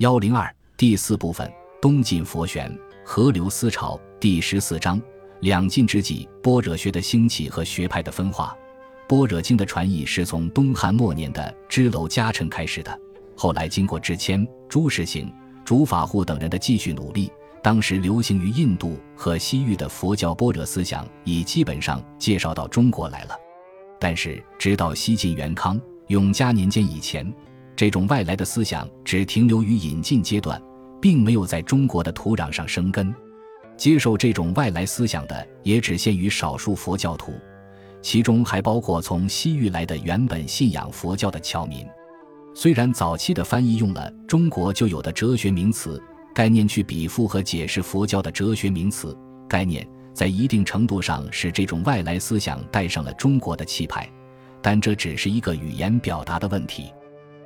幺零二第四部分：东晋佛玄，河流思潮。第十四章：两晋之际，般若学的兴起和学派的分化。般若经的传译是从东汉末年的支娄迦谶开始的，后来经过智谦、朱士行、竺法护等人的继续努力，当时流行于印度和西域的佛教般若思想已基本上介绍到中国来了。但是，直到西晋元康、永嘉年间以前。这种外来的思想只停留于引进阶段，并没有在中国的土壤上生根。接受这种外来思想的也只限于少数佛教徒，其中还包括从西域来的原本信仰佛教的侨民。虽然早期的翻译用了中国就有的哲学名词概念去比附和解释佛教的哲学名词概念，在一定程度上使这种外来思想带上了中国的气派，但这只是一个语言表达的问题。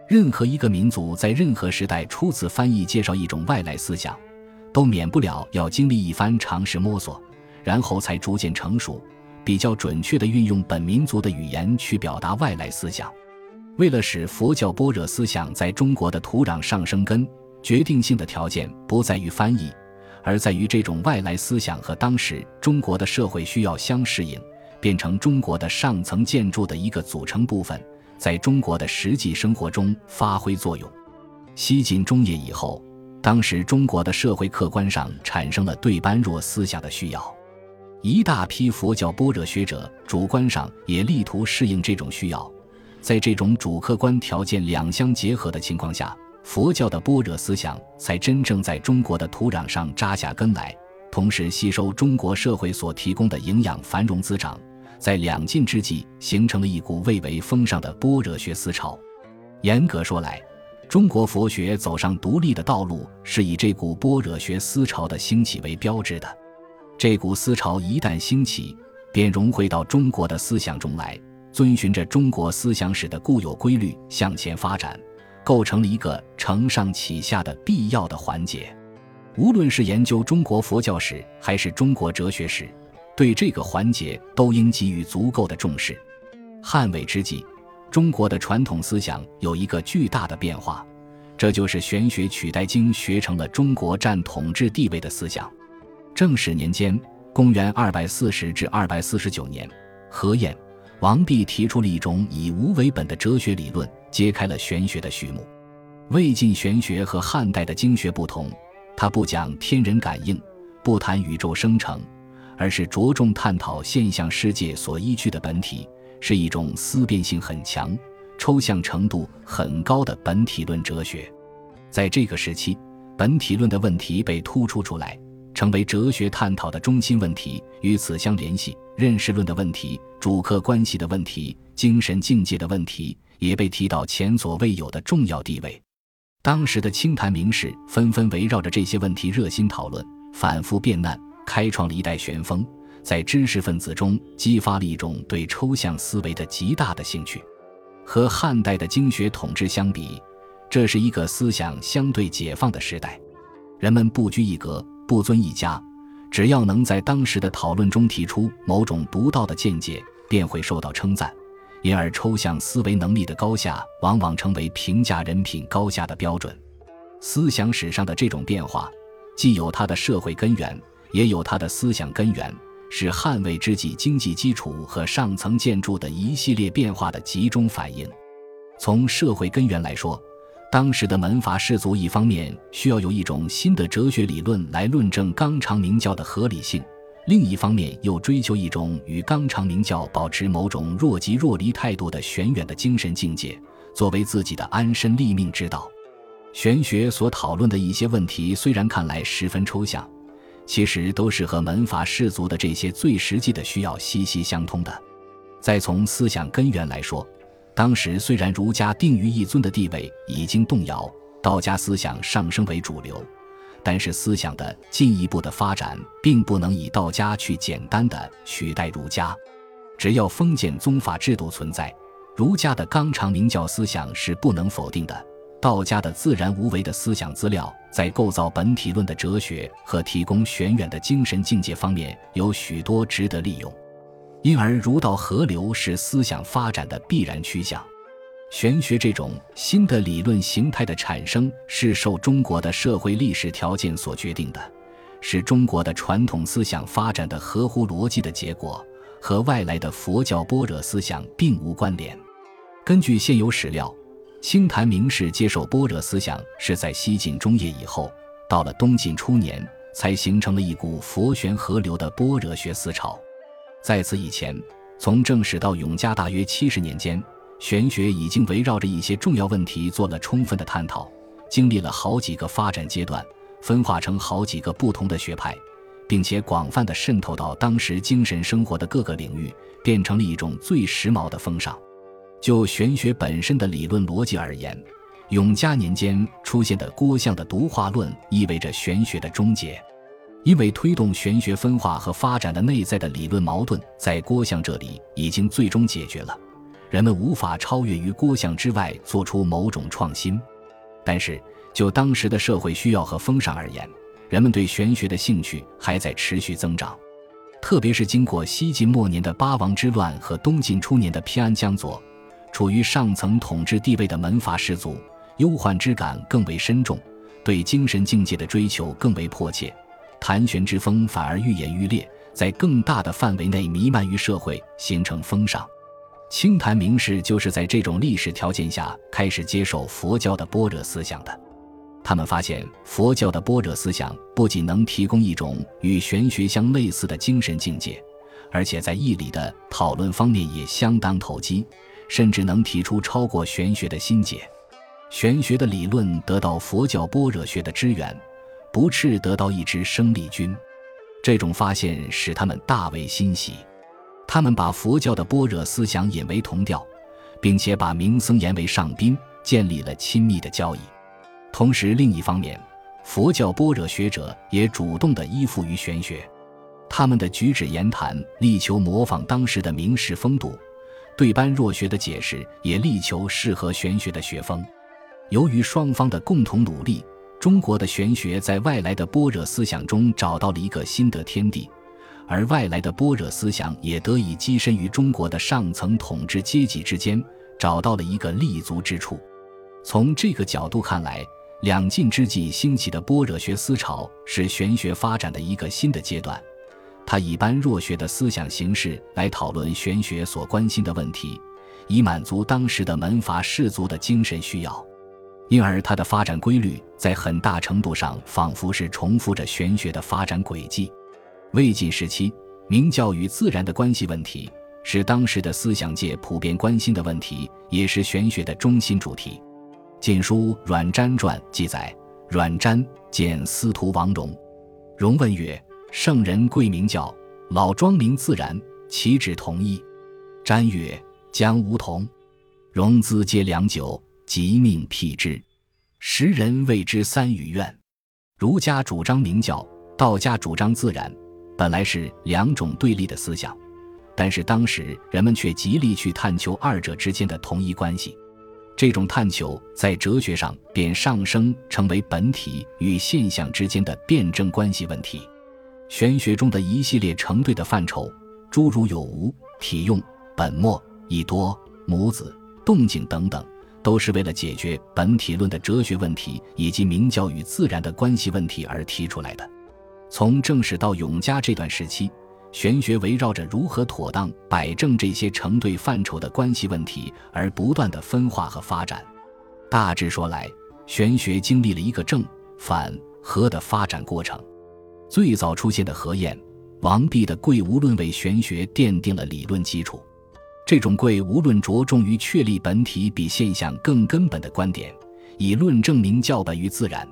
任何一个民族在任何时代初次翻译介绍一种外来思想，都免不了要经历一番尝试摸索，然后才逐渐成熟，比较准确地运用本民族的语言去表达外来思想。为了使佛教般若思想在中国的土壤上生根，决定性的条件不在于翻译，而在于这种外来思想和当时中国的社会需要相适应，变成中国的上层建筑的一个组成部分。在中国的实际生活中发挥作用。西晋中叶以后，当时中国的社会客观上产生了对般若思想的需要，一大批佛教般若学者主观上也力图适应这种需要。在这种主客观条件两相结合的情况下，佛教的般若思想才真正在中国的土壤上扎下根来，同时吸收中国社会所提供的营养，繁荣滋长。在两晋之际，形成了一股蔚为风尚的般若学思潮。严格说来，中国佛学走上独立的道路，是以这股般若学思潮的兴起为标志的。这股思潮一旦兴起，便融汇到中国的思想中来，遵循着中国思想史的固有规律向前发展，构成了一个承上启下的必要的环节。无论是研究中国佛教史，还是中国哲学史。对这个环节都应给予足够的重视。汉魏之际，中国的传统思想有一个巨大的变化，这就是玄学取代经学成了中国占统治地位的思想。正始年间（公元240至249年），何晏、王弼提出了一种以无为本的哲学理论，揭开了玄学的序幕。魏晋玄学和汉代的经学不同，它不讲天人感应，不谈宇宙生成。而是着重探讨现象世界所依据的本体，是一种思辨性很强、抽象程度很高的本体论哲学。在这个时期，本体论的问题被突出出来，成为哲学探讨的中心问题。与此相联系，认识论的问题、主客关系的问题、精神境界的问题，也被提到前所未有的重要地位。当时的清谈名士纷纷围绕着这些问题热心讨论，反复辩难。开创了一代旋风，在知识分子中激发了一种对抽象思维的极大的兴趣。和汉代的经学统治相比，这是一个思想相对解放的时代。人们不拘一格，不尊一家，只要能在当时的讨论中提出某种独到的见解，便会受到称赞。因而，抽象思维能力的高下，往往成为评价人品高下的标准。思想史上的这种变化，既有它的社会根源。也有它的思想根源，是汉魏之际经济基础和上层建筑的一系列变化的集中反映。从社会根源来说，当时的门阀士族一方面需要有一种新的哲学理论来论证纲常名教的合理性，另一方面又追求一种与纲常名教保持某种若即若离态度的玄远的精神境界，作为自己的安身立命之道。玄学所讨论的一些问题，虽然看来十分抽象。其实都是和门阀士族的这些最实际的需要息息相通的。再从思想根源来说，当时虽然儒家定于一尊的地位已经动摇，道家思想上升为主流，但是思想的进一步的发展并不能以道家去简单的取代儒家。只要封建宗法制度存在，儒家的纲常名教思想是不能否定的。道家的自然无为的思想资料，在构造本体论的哲学和提供玄远的精神境界方面，有许多值得利用。因而，儒道合流是思想发展的必然趋向。玄学这种新的理论形态的产生是受中国的社会历史条件所决定的，是中国的传统思想发展的合乎逻辑的结果，和外来的佛教般若思想并无关联。根据现有史料，清潭名士接受般若思想是在西晋中叶以后，到了东晋初年才形成了一股佛玄合流的般若学思潮。在此以前，从正史到永嘉大约七十年间。玄学已经围绕着一些重要问题做了充分的探讨，经历了好几个发展阶段，分化成好几个不同的学派，并且广泛的渗透到当时精神生活的各个领域，变成了一种最时髦的风尚。就玄学本身的理论逻辑而言，永嘉年间出现的郭象的独化论意味着玄学的终结，因为推动玄学分化和发展的内在的理论矛盾，在郭象这里已经最终解决了。人们无法超越于郭象之外做出某种创新，但是就当时的社会需要和风尚而言，人们对玄学的兴趣还在持续增长。特别是经过西晋末年的八王之乱和东晋初年的偏安江左，处于上层统治地位的门阀士族，忧患之感更为深重，对精神境界的追求更为迫切，谈玄之风反而愈演愈烈，在更大的范围内弥漫于社会，形成风尚。清谈名士就是在这种历史条件下开始接受佛教的般若思想的。他们发现，佛教的般若思想不仅能提供一种与玄学相类似的精神境界，而且在义理的讨论方面也相当投机，甚至能提出超过玄学的新解。玄学的理论得到佛教般若学的支援，不啻得到一支生力军。这种发现使他们大为欣喜。他们把佛教的般若思想引为同调，并且把明僧言为上宾，建立了亲密的交易。同时，另一方面，佛教般若学者也主动地依附于玄学，他们的举止言谈力求模仿当时的名士风度，对般若学的解释也力求适合玄学的学风。由于双方的共同努力，中国的玄学在外来的般若思想中找到了一个新的天地。而外来的般若思想也得以跻身于中国的上层统治阶级之间，找到了一个立足之处。从这个角度看来，两晋之际兴起的般若学思潮是玄学发展的一个新的阶段。他以般若学的思想形式来讨论玄学所关心的问题，以满足当时的门阀士族的精神需要。因而，它的发展规律在很大程度上仿佛是重复着玄学的发展轨迹。魏晋时期，明教与自然的关系问题是当时的思想界普遍关心的问题，也是玄学的中心主题。《晋书·阮瞻传》记载：阮瞻见司徒王戎，戎问曰：“圣人贵名教，老庄明自然，岂止同一？”瞻曰：“将无同。”戎自嗟良久，即命辟之。时人谓之三语愿。儒家主张明教，道家主张自然。本来是两种对立的思想，但是当时人们却极力去探求二者之间的同一关系。这种探求在哲学上便上升成为本体与现象之间的辩证关系问题。玄学中的一系列成对的范畴，诸如有无、体用、本末、义多、母子、动静等等，都是为了解决本体论的哲学问题以及明教与自然的关系问题而提出来的。从正史到永嘉这段时期，玄学围绕着如何妥当摆正这些成对范畴的关系问题而不断的分化和发展。大致说来，玄学经历了一个正反合的发展过程。最早出现的何晏、王弼的贵无论为玄学奠定了理论基础。这种贵无论着重于确立本体比现象更根本的观点，以论证明教本于自然。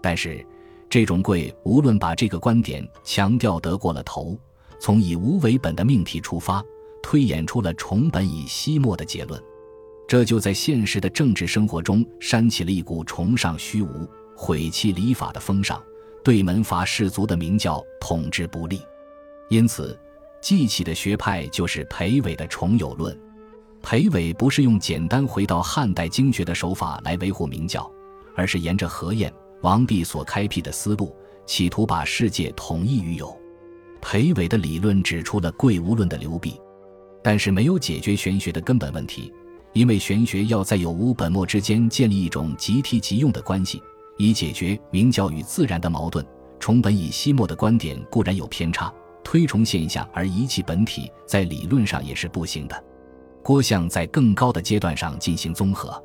但是。这种贵无论把这个观点强调得过了头，从以无为本的命题出发，推演出了崇本以息末的结论，这就在现实的政治生活中煽起了一股崇尚虚无、毁弃礼法的风尚，对门阀士族的明教统治不利。因此，继起的学派就是裴伟的重有论。裴伟不是用简单回到汉代经学的手法来维护明教，而是沿着何晏。王弼所开辟的思路，企图把世界统一于有。裴伟的理论指出了贵无论的流弊，但是没有解决玄学的根本问题，因为玄学要在有无本末之间建立一种即替即用的关系，以解决明教与自然的矛盾。崇本以西末的观点固然有偏差，推崇现象而遗弃本体，在理论上也是不行的。郭象在更高的阶段上进行综合，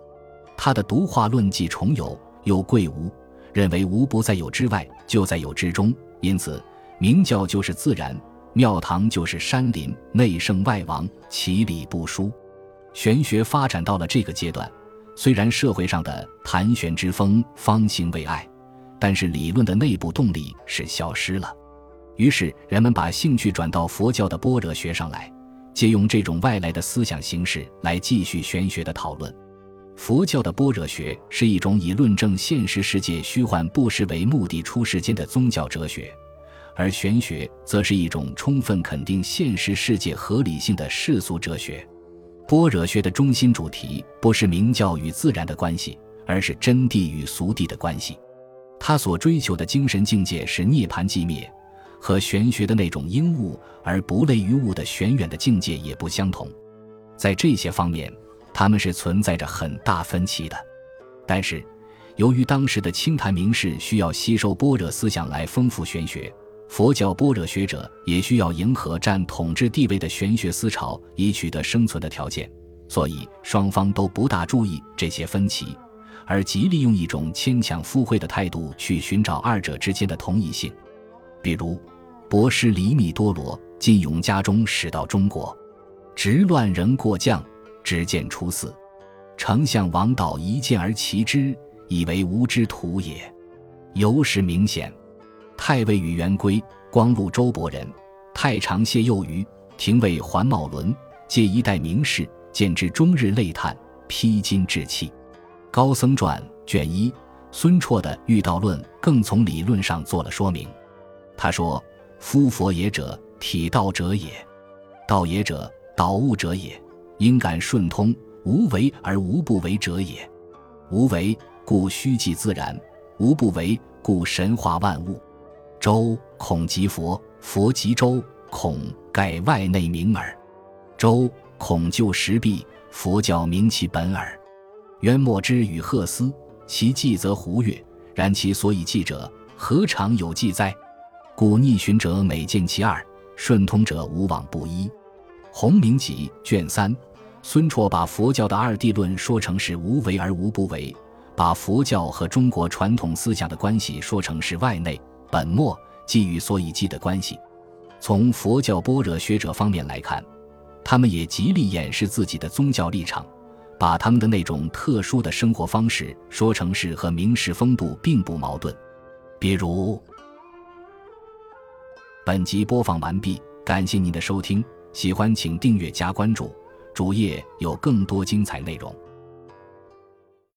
他的独化论既重有又贵无，认为无不在有之外，就在有之中。因此，明教就是自然，庙堂就是山林，内圣外王，其理不疏。玄学发展到了这个阶段，虽然社会上的谈玄之风方兴未艾。但是理论的内部动力是消失了，于是人们把兴趣转到佛教的般若学上来，借用这种外来的思想形式来继续玄学的讨论。佛教的般若学是一种以论证现实世界虚幻不实为目的出世间的宗教哲学，而玄学则是一种充分肯定现实世界合理性的世俗哲学。般若学的中心主题不是明教与自然的关系，而是真谛与俗谛的关系。他所追求的精神境界是涅槃寂灭，和玄学的那种应物而不类于物的玄远的境界也不相同。在这些方面，他们是存在着很大分歧的。但是，由于当时的清谈名士需要吸收般若思想来丰富玄学，佛教般若学者也需要迎合占统治地位的玄学思潮以取得生存的条件，所以双方都不大注意这些分歧。而极力用一种牵强附会的态度去寻找二者之间的同一性，比如博士黎密多罗进永嘉中使到中国，执乱仍过将，只见出寺，丞相王导一见而奇之，以为无之徒也。由是明显，太尉宇元圭，光禄周伯人，太常谢幼余，廷尉桓茂伦，皆一代名士，见之终日泪叹，披荆致气。高僧传卷一，孙绰的《遇道论》更从理论上做了说明。他说：“夫佛也者，体道者也；道也者，导物者也。应感顺通，无为而无不为者也。无为，故虚寂自然；无不为，故神化万物。周孔即佛，佛即周孔，盖外内名耳。周孔就实弊，佛教名其本耳。”渊墨之与赫斯，其记则胡越，然其所以记者，何尝有记哉？故逆循者每见其二，顺通者无往不一。洪明集卷三，孙绰把佛教的二谛论说成是无为而无不为，把佛教和中国传统思想的关系说成是外内本末即与所以记的关系。从佛教般若学者方面来看，他们也极力掩饰自己的宗教立场。把他们的那种特殊的生活方式说成是和明士风度并不矛盾，比如，本集播放完毕，感谢您的收听，喜欢请订阅加关注，主页有更多精彩内容。